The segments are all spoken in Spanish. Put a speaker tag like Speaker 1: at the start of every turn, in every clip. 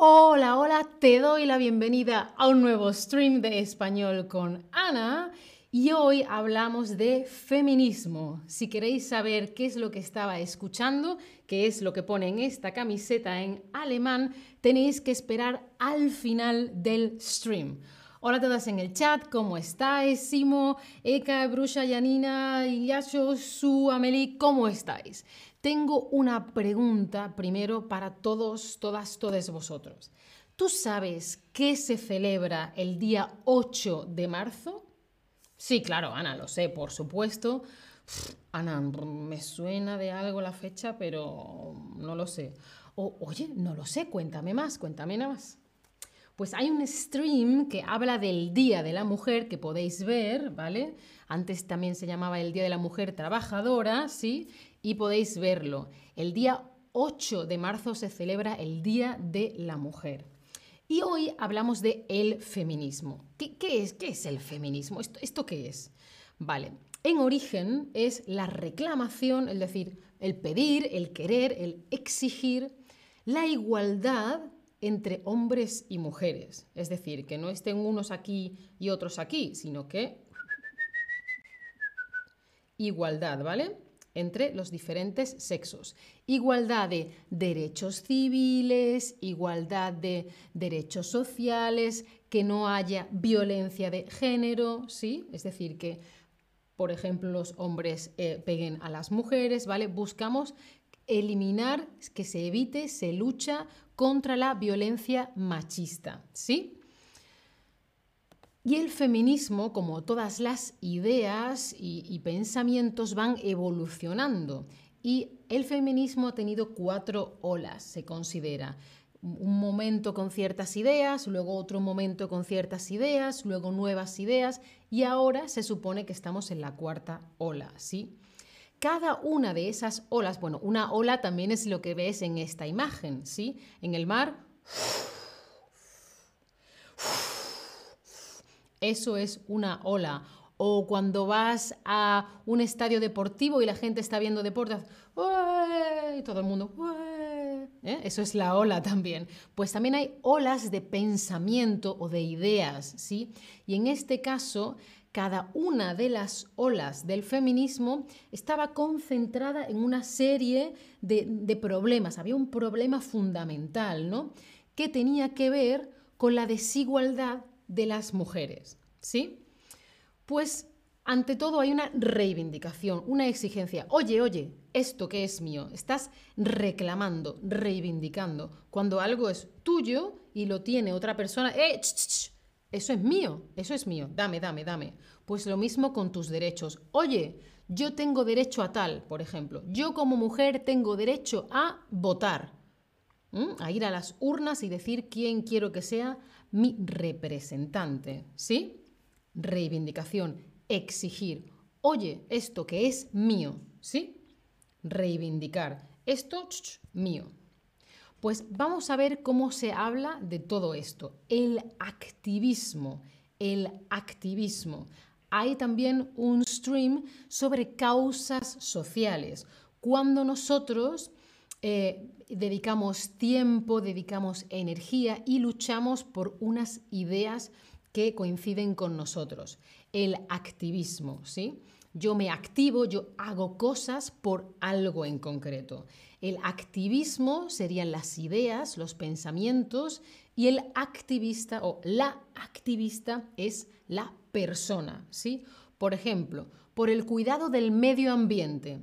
Speaker 1: Hola, hola, te doy la bienvenida a un nuevo stream de español con Ana y hoy hablamos de feminismo. Si queréis saber qué es lo que estaba escuchando, qué es lo que pone en esta camiseta en alemán, tenéis que esperar al final del stream. Hola a todas en el chat, ¿cómo estáis? Simo, Eka, Brusha, Yanina, Yasho, Su, Amelie, ¿cómo estáis? Tengo una pregunta primero para todos, todas, todos vosotros. ¿Tú sabes qué se celebra el día 8 de marzo? Sí, claro, Ana, lo sé, por supuesto. Ana, me suena de algo la fecha, pero no lo sé. Oye, no lo sé, cuéntame más, cuéntame más. Pues hay un stream que habla del Día de la Mujer que podéis ver, ¿vale? Antes también se llamaba el Día de la Mujer Trabajadora, ¿sí? y podéis verlo. El día 8 de marzo se celebra el Día de la Mujer. Y hoy hablamos de el feminismo. ¿Qué, es, qué es, el feminismo? ¿Esto, ¿Esto qué es? Vale, en origen es la reclamación, es decir, el pedir, el querer, el exigir la igualdad entre hombres y mujeres. Es decir, que no estén unos aquí y otros aquí, sino que igualdad, ¿vale? entre los diferentes sexos. Igualdad de derechos civiles, igualdad de derechos sociales, que no haya violencia de género, ¿sí? Es decir, que, por ejemplo, los hombres eh, peguen a las mujeres, ¿vale? Buscamos eliminar, que se evite, se lucha contra la violencia machista, ¿sí? Y el feminismo, como todas las ideas y, pensamientos, van evolucionando. Y el feminismo ha tenido cuatro olas, se considera un momento con ciertas ideas, luego otro momento con ciertas ideas, luego nuevas ideas y ahora se supone que estamos en la cuarta ola, ¿sí? Cada una de esas olas, bueno, una ola también es lo que ves en esta imagen, ¿sí? En el mar Eso es una ola. O cuando vas a un estadio deportivo y la gente está viendo deportes, y todo el mundo, ¿Eh? eso es la ola también. Pues también hay olas de pensamiento o de ideas, ¿sí? Y en este caso, cada una de las olas del feminismo estaba concentrada en una serie de, problemas. Había un problema fundamental, ¿no? Que tenía que ver con la desigualdad de las mujeres, ¿sí? Pues ante todo hay una reivindicación, una exigencia. Oye, oye, esto que es mío, estás reclamando, reivindicando. Cuando algo es tuyo y lo tiene otra persona, ¡eh! Eso es mío, eso es mío, dame, dame, dame. Pues lo mismo con tus derechos. Oye, yo tengo derecho a tal, por ejemplo. Yo como mujer tengo derecho a votar, a ir a las urnas y decir quién quiero que sea mi representante, ¿sí? Reivindicación, exigir, oye, esto que es mío, ¿sí? Reivindicar, esto mío. Pues vamos a ver cómo se habla de todo esto. El activismo, el activismo. Hay también un stream sobre causas sociales. Cuando nosotros eh, dedicamos tiempo, dedicamos energía y luchamos por unas ideas que coinciden con nosotros. El activismo, ¿sí? Yo me activo, yo hago cosas por algo en concreto. El activismo serían las ideas, los pensamientos y el activista o la activista es la persona, ¿sí? Por ejemplo, por el cuidado del medio ambiente,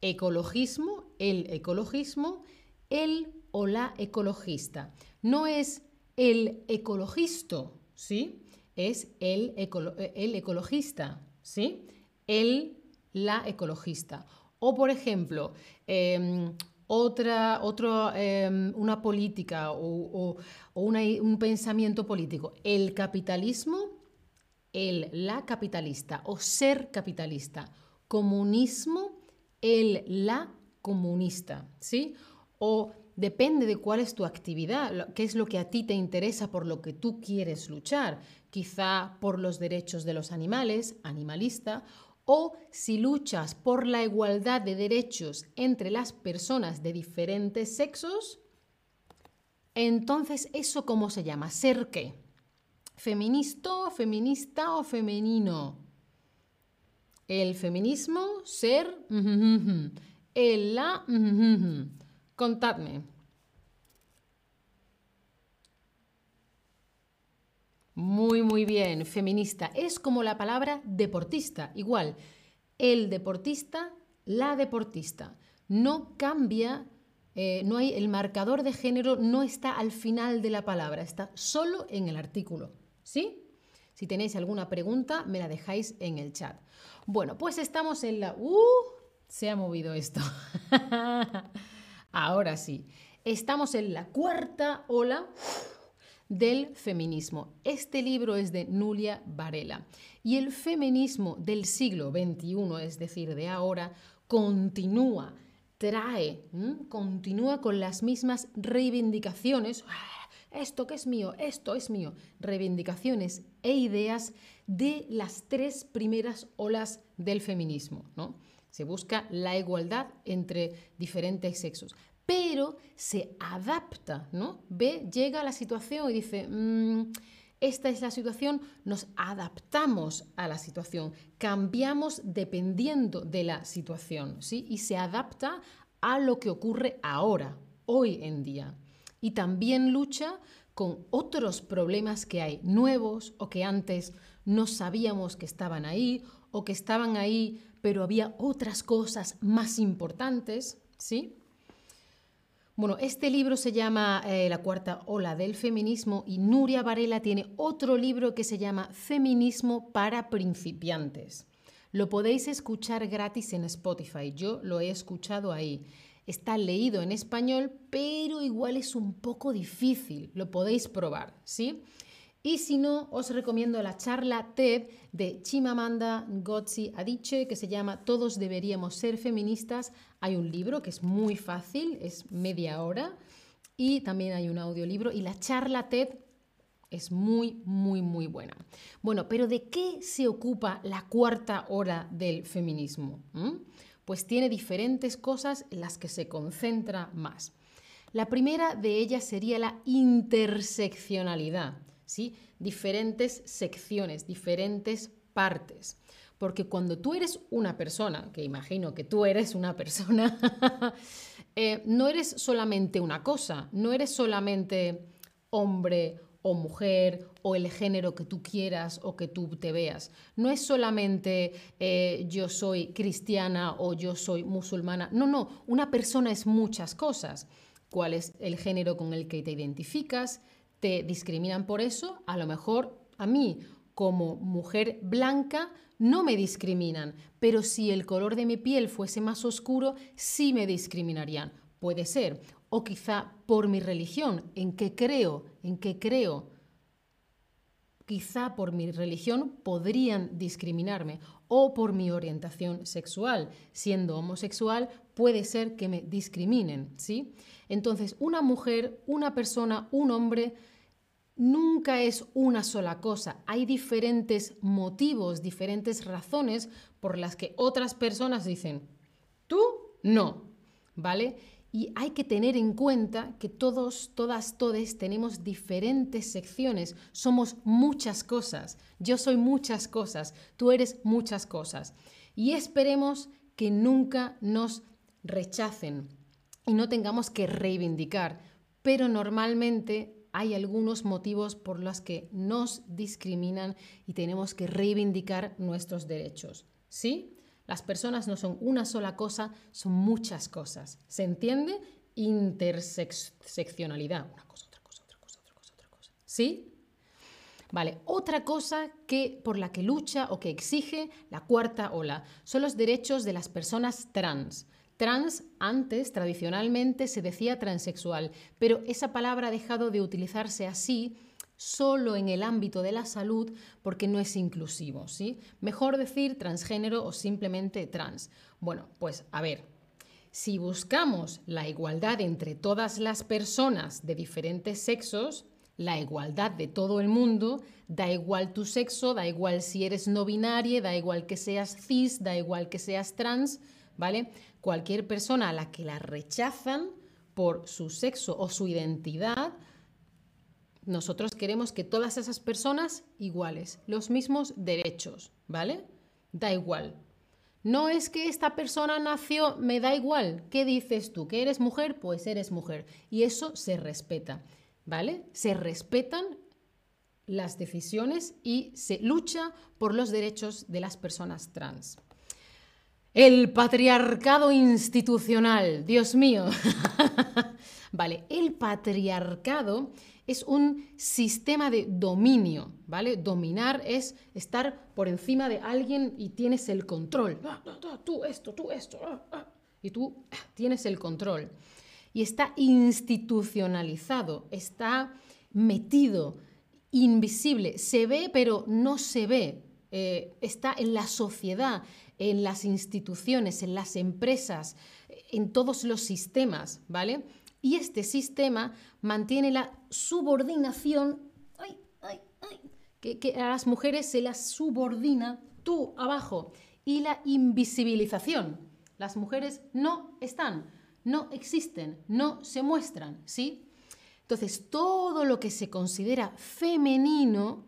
Speaker 1: ecologismo, el ecologismo el o la ecologista. No es el ecologista, ¿sí? Es el, el ecologista, ¿sí? El, la ecologista. O, por ejemplo, em, otra, em, una política o, un pensamiento político. El capitalismo, el, la capitalista o ser capitalista. Comunismo, el, la comunista, ¿sí? o depende de cuál es tu actividad, qué es lo que a ti te interesa, por lo que tú quieres luchar, quizá por los derechos de los animales, animalista, o si luchas por la igualdad de derechos entre las personas de diferentes sexos, Entonces, ¿eso cómo se llama? ¿Ser qué? ¿Feminista, feminista o femenino? El feminismo, ser, el la, contadme. Muy, muy bien, feminista. Es como la palabra deportista, igual. El deportista, la deportista. No cambia, eh, no hay, el marcador de género no está al final de la palabra, está solo en el artículo. ¿Sí? Si tenéis alguna pregunta, me la dejáis en el chat. Bueno, pues estamos en la... ¡Uh! Se ha movido esto. Ahora sí. Estamos en la cuarta ola del feminismo. Este libro es de Nulia Varela y el feminismo del siglo XXI, es decir, de ahora, continúa, trae, continúa con las mismas reivindicaciones. Ah, esto que es mío, esto es mío. Reivindicaciones e ideas de las tres primeras olas del feminismo. ¿no? Se busca la igualdad entre diferentes sexos pero se adapta, ¿no? Ve, llega a la situación y dice, mm, esta es la situación, nos adaptamos a la situación, cambiamos dependiendo de la situación, ¿sí? Y se adapta a lo que ocurre ahora, hoy en día. Y también lucha con otros problemas que hay nuevos o que antes no sabíamos que estaban ahí o que estaban ahí, pero había otras cosas más importantes, ¿sí? Bueno, este libro se llama eh, La cuarta ola del feminismo y Nuria Varela tiene otro libro que se llama Feminismo para principiantes. Lo podéis escuchar gratis en Spotify, yo lo he escuchado ahí. Está leído en español, pero igual es un poco difícil, lo podéis probar, ¿sí? Y si no, os recomiendo la charla TED de Chimamanda Ngozi Adichie que se llama Todos deberíamos ser feministas. Hay un libro que es muy fácil, es media hora, y también hay un audiolibro y la charla TED es muy, muy, muy buena. Bueno, pero ¿de qué se ocupa la cuarta hora del feminismo? ¿Mm? Pues tiene diferentes cosas en las que se concentra más. La primera de ellas sería la interseccionalidad. Diferentes secciones, diferentes partes. Porque cuando tú eres una persona, que imagino que tú eres una persona, eh, no eres solamente una cosa, no eres solamente hombre o mujer o el género que tú quieras o que tú te veas. No es solamente eh, yo soy cristiana o yo soy musulmana. No, no, una persona es muchas cosas. ¿Cuál es el género con el que te identificas? Te discriminan por eso, a lo mejor a mí como mujer blanca no me discriminan, pero si el color de mi piel fuese más oscuro, sí me discriminarían. Puede ser. O quizá por mi religión, en qué creo, en qué creo. Quizá por mi religión podrían discriminarme o por mi orientación sexual. Siendo homosexual, puede ser que me discriminen, ¿sí? Entonces, una mujer, una persona, un hombre, nunca es una sola cosa. Hay diferentes motivos, diferentes razones por las que otras personas dicen, tú no, ¿vale? Y hay que tener en cuenta que todos, todas, todes tenemos diferentes secciones. Somos muchas cosas. Yo soy muchas cosas. Tú eres muchas cosas. Y esperemos que nunca nos rechacen y no tengamos que reivindicar. Pero normalmente hay algunos motivos por los que nos discriminan y tenemos que reivindicar nuestros derechos. ¿Sí? Las personas no son una sola cosa, son muchas cosas. ¿Se entiende? Interseccionalidad. Una cosa, otra cosa, otra cosa, otra cosa, otra cosa. ¿Sí? Vale, otra cosa que por la que lucha o que exige la cuarta ola son los derechos de las personas trans. Trans antes tradicionalmente se decía transexual, pero esa palabra ha dejado de utilizarse así solo en el ámbito de la salud porque no es inclusivo, ¿sí? Mejor decir transgénero o simplemente trans. Bueno, pues a ver, si buscamos la igualdad entre todas las personas de diferentes sexos, la igualdad de todo el mundo, da igual tu sexo, da igual si eres no binaria, da igual que seas cis, da igual que seas trans, ¿vale? Cualquier persona a la que la rechazan por su sexo o su identidad, nosotros queremos que todas esas personas iguales, los mismos derechos, ¿vale? Da igual. No es que esta persona nació, me da igual. ¿Qué dices tú? ¿Que eres mujer? Pues eres mujer. Y eso se respeta, ¿vale? Se respetan las decisiones y se lucha por los derechos de las personas trans. El patriarcado institucional, Dios mío. vale, el patriarcado es un sistema de dominio, ¿vale? Dominar es estar por encima de alguien y tienes el control. Ah, tú esto, tú esto. Ah, ah. Y tú tienes el control. Y está institucionalizado, está metido, invisible. Se ve, pero no se ve. Eh, está en la sociedad, en las instituciones, en las empresas, en todos los sistemas, ¿vale? Y este sistema mantiene la subordinación, que, a las mujeres se las subordina tú abajo, y la invisibilización. Las mujeres no están, no existen, no se muestran, ¿sí? Entonces, todo lo que se considera femenino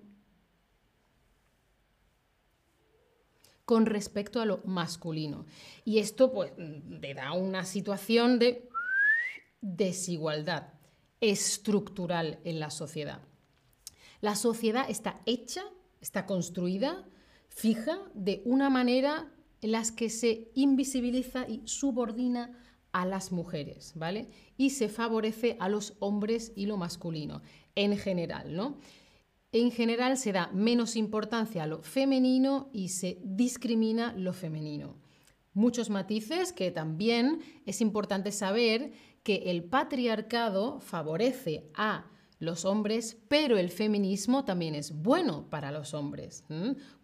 Speaker 1: con respecto a lo masculino. Y esto pues le da una situación de desigualdad estructural en la sociedad. La sociedad está hecha, está construida, fija, de una manera en la que se invisibiliza y subordina a las mujeres, ¿vale? Y se favorece a los hombres y lo masculino, en general, ¿no? En general se da menos importancia a lo femenino y se discrimina lo femenino. Muchos matices que también es importante saber que el patriarcado favorece a los hombres, pero el feminismo también es bueno para los hombres,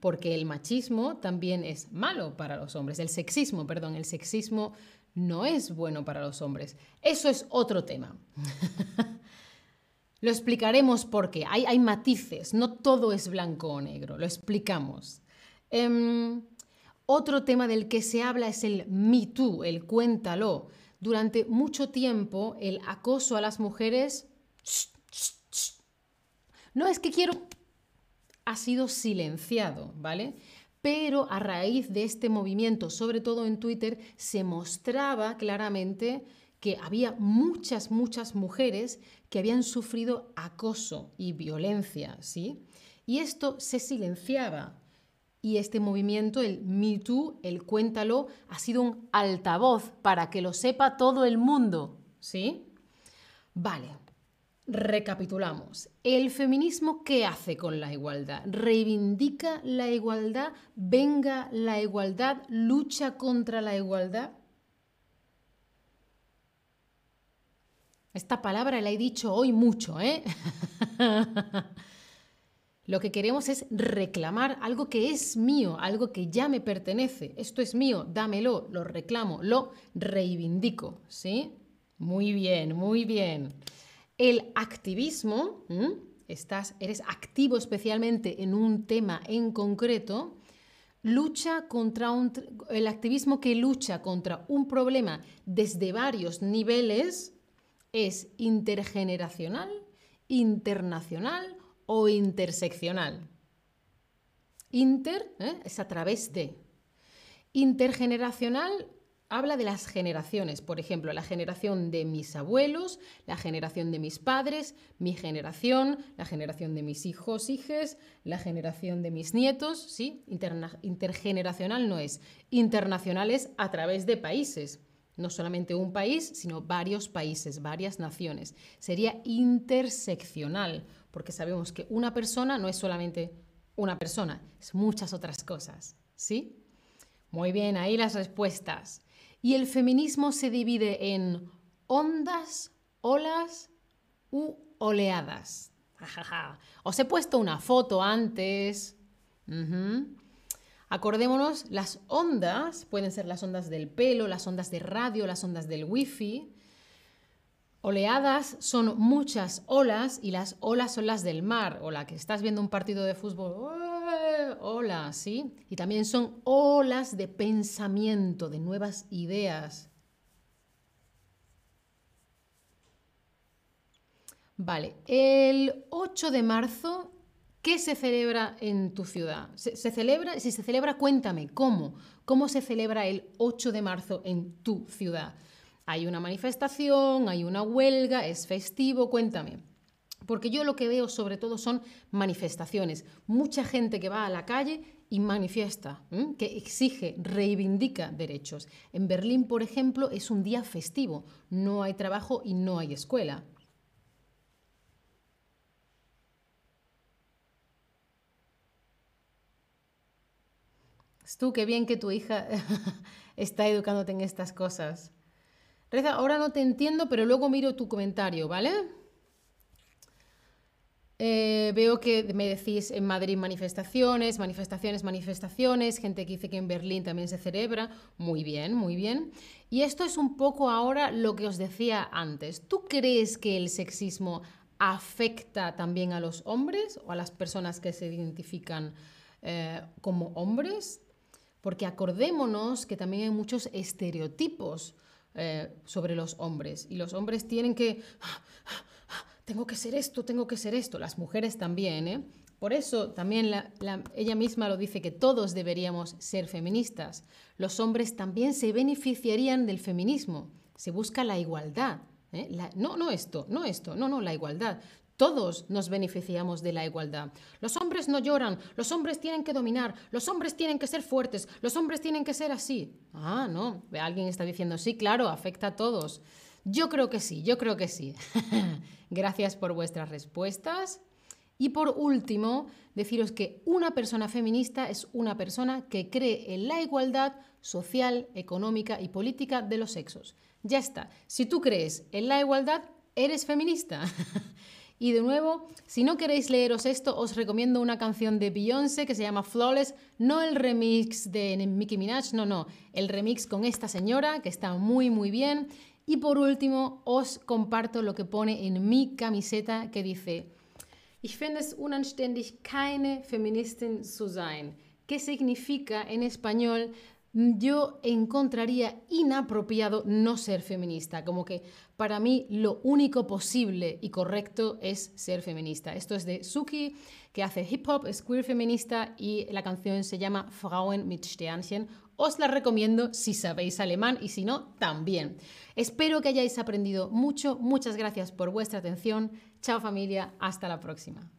Speaker 1: porque el machismo también es malo para los hombres, el sexismo, perdón, el sexismo no es bueno para los hombres. Eso es otro tema. lo explicaremos porque hay, hay, matices, no todo es blanco o negro, lo explicamos. Em, otro tema del que se habla es el Me Too, el cuéntalo durante mucho tiempo el acoso a las mujeres... No es que quiero... Ha sido silenciado, ¿vale? Pero a raíz de este movimiento, sobre todo en Twitter, se mostraba claramente que había muchas, muchas mujeres que habían sufrido acoso y violencia, ¿sí? Y esto se silenciaba y este movimiento, el Me Too, el cuéntalo, ha sido un altavoz para que lo sepa todo el mundo. ¿Sí? Vale, recapitulamos. ¿El feminismo qué hace con la igualdad? ¿Reivindica la igualdad? ¿Venga la igualdad? ¿Lucha contra la igualdad? Esta palabra la he dicho hoy mucho, ¿eh? Lo que queremos es reclamar algo que es mío, algo que ya me pertenece. Esto es mío, dámelo, lo reclamo, lo reivindico. ¿Sí? Muy bien, muy bien. El activismo, estás, eres activo especialmente en un tema en concreto, lucha contra un, el activismo que lucha contra un problema desde varios niveles es intergeneracional, internacional o interseccional. Inter ¿eh? es a través de. Intergeneracional habla de las generaciones, por ejemplo, la generación de mis abuelos, la generación de mis padres, mi generación, la generación de mis hijos, hijes, la generación de mis nietos, ¿sí? intergeneracional no es. Internacional es a través de países, no solamente un país, sino varios países, varias naciones. Sería interseccional, porque sabemos que una persona no es solamente una persona, es muchas otras cosas, ¿sí? Muy bien, ahí las respuestas. Y el feminismo se divide en ondas, olas u oleadas. Os he puesto una foto antes. Acordémonos, las ondas pueden ser las ondas del pelo, las ondas de radio, las ondas del wifi. Oleadas son muchas olas y las olas son las del mar o la que estás viendo un partido de fútbol. Hola, ¿sí? Y también son olas de pensamiento, de nuevas ideas. Vale, el 8 de marzo, ¿qué se celebra en tu ciudad? ¿Se, celebra? Si se celebra, cuéntame, ¿cómo? ¿Cómo se celebra el 8 de marzo en tu ciudad? ¿Hay una manifestación? ¿Hay una huelga? ¿Es festivo? Cuéntame. Porque yo lo que veo sobre todo son manifestaciones. Mucha gente que va a la calle y manifiesta, que exige, reivindica derechos. En Berlín, por ejemplo, es un día festivo. No hay trabajo y no hay escuela. Tú, qué bien que tu hija está educándote en estas cosas. Reza, ahora no te entiendo, pero luego miro tu comentario, ¿vale? Eh, veo que me decís en Madrid manifestaciones, manifestaciones, manifestaciones, gente que dice que en Berlín también se celebra. Muy bien, muy bien. Y esto es un poco ahora lo que os decía antes. ¿Tú crees que el sexismo afecta también a los hombres o a las personas que se identifican eh, como hombres? Porque acordémonos que también hay muchos estereotipos eh, sobre los hombres y los hombres tienen que, tengo que ser esto, tengo que ser esto, las mujeres también, ¿eh? Por eso también ella misma lo dice que todos deberíamos ser feministas. Los hombres también se beneficiarían del feminismo. Se busca la igualdad. ¿eh? no, no esto, no esto, no, no, la igualdad. Todos nos beneficiamos de la igualdad. Los hombres no lloran, los hombres tienen que dominar, los hombres tienen que ser fuertes, los hombres tienen que ser así. Ah, no, alguien está diciendo, sí, claro, afecta a todos. Yo creo que sí, yo creo que sí. Gracias por vuestras respuestas. Y por último, deciros que una persona feminista es una persona que cree en la igualdad social, económica y política de los sexos. Ya está. Si tú crees en la igualdad, eres feminista. Y de nuevo, si no queréis leeros esto, os recomiendo una canción de Beyoncé que se llama Flawless, no el remix de Nicki Minaj, no, no, el remix con esta señora que está muy muy bien. Y por último, os comparto lo que pone en mi camiseta que dice, Ich finde es unanständig, keine Feministin zu sein. ¿Qué significa en español? Yo encontraría inapropiado no ser feminista, como que para mí lo único posible y correcto es ser feminista. Esto es de Suki, que hace hip hop, es queer feminista y la canción se llama Frauen mit Sternchen. Os la recomiendo si sabéis alemán y si no, también. Espero que hayáis aprendido mucho. Muchas gracias por vuestra atención. Chao familia, hasta la próxima.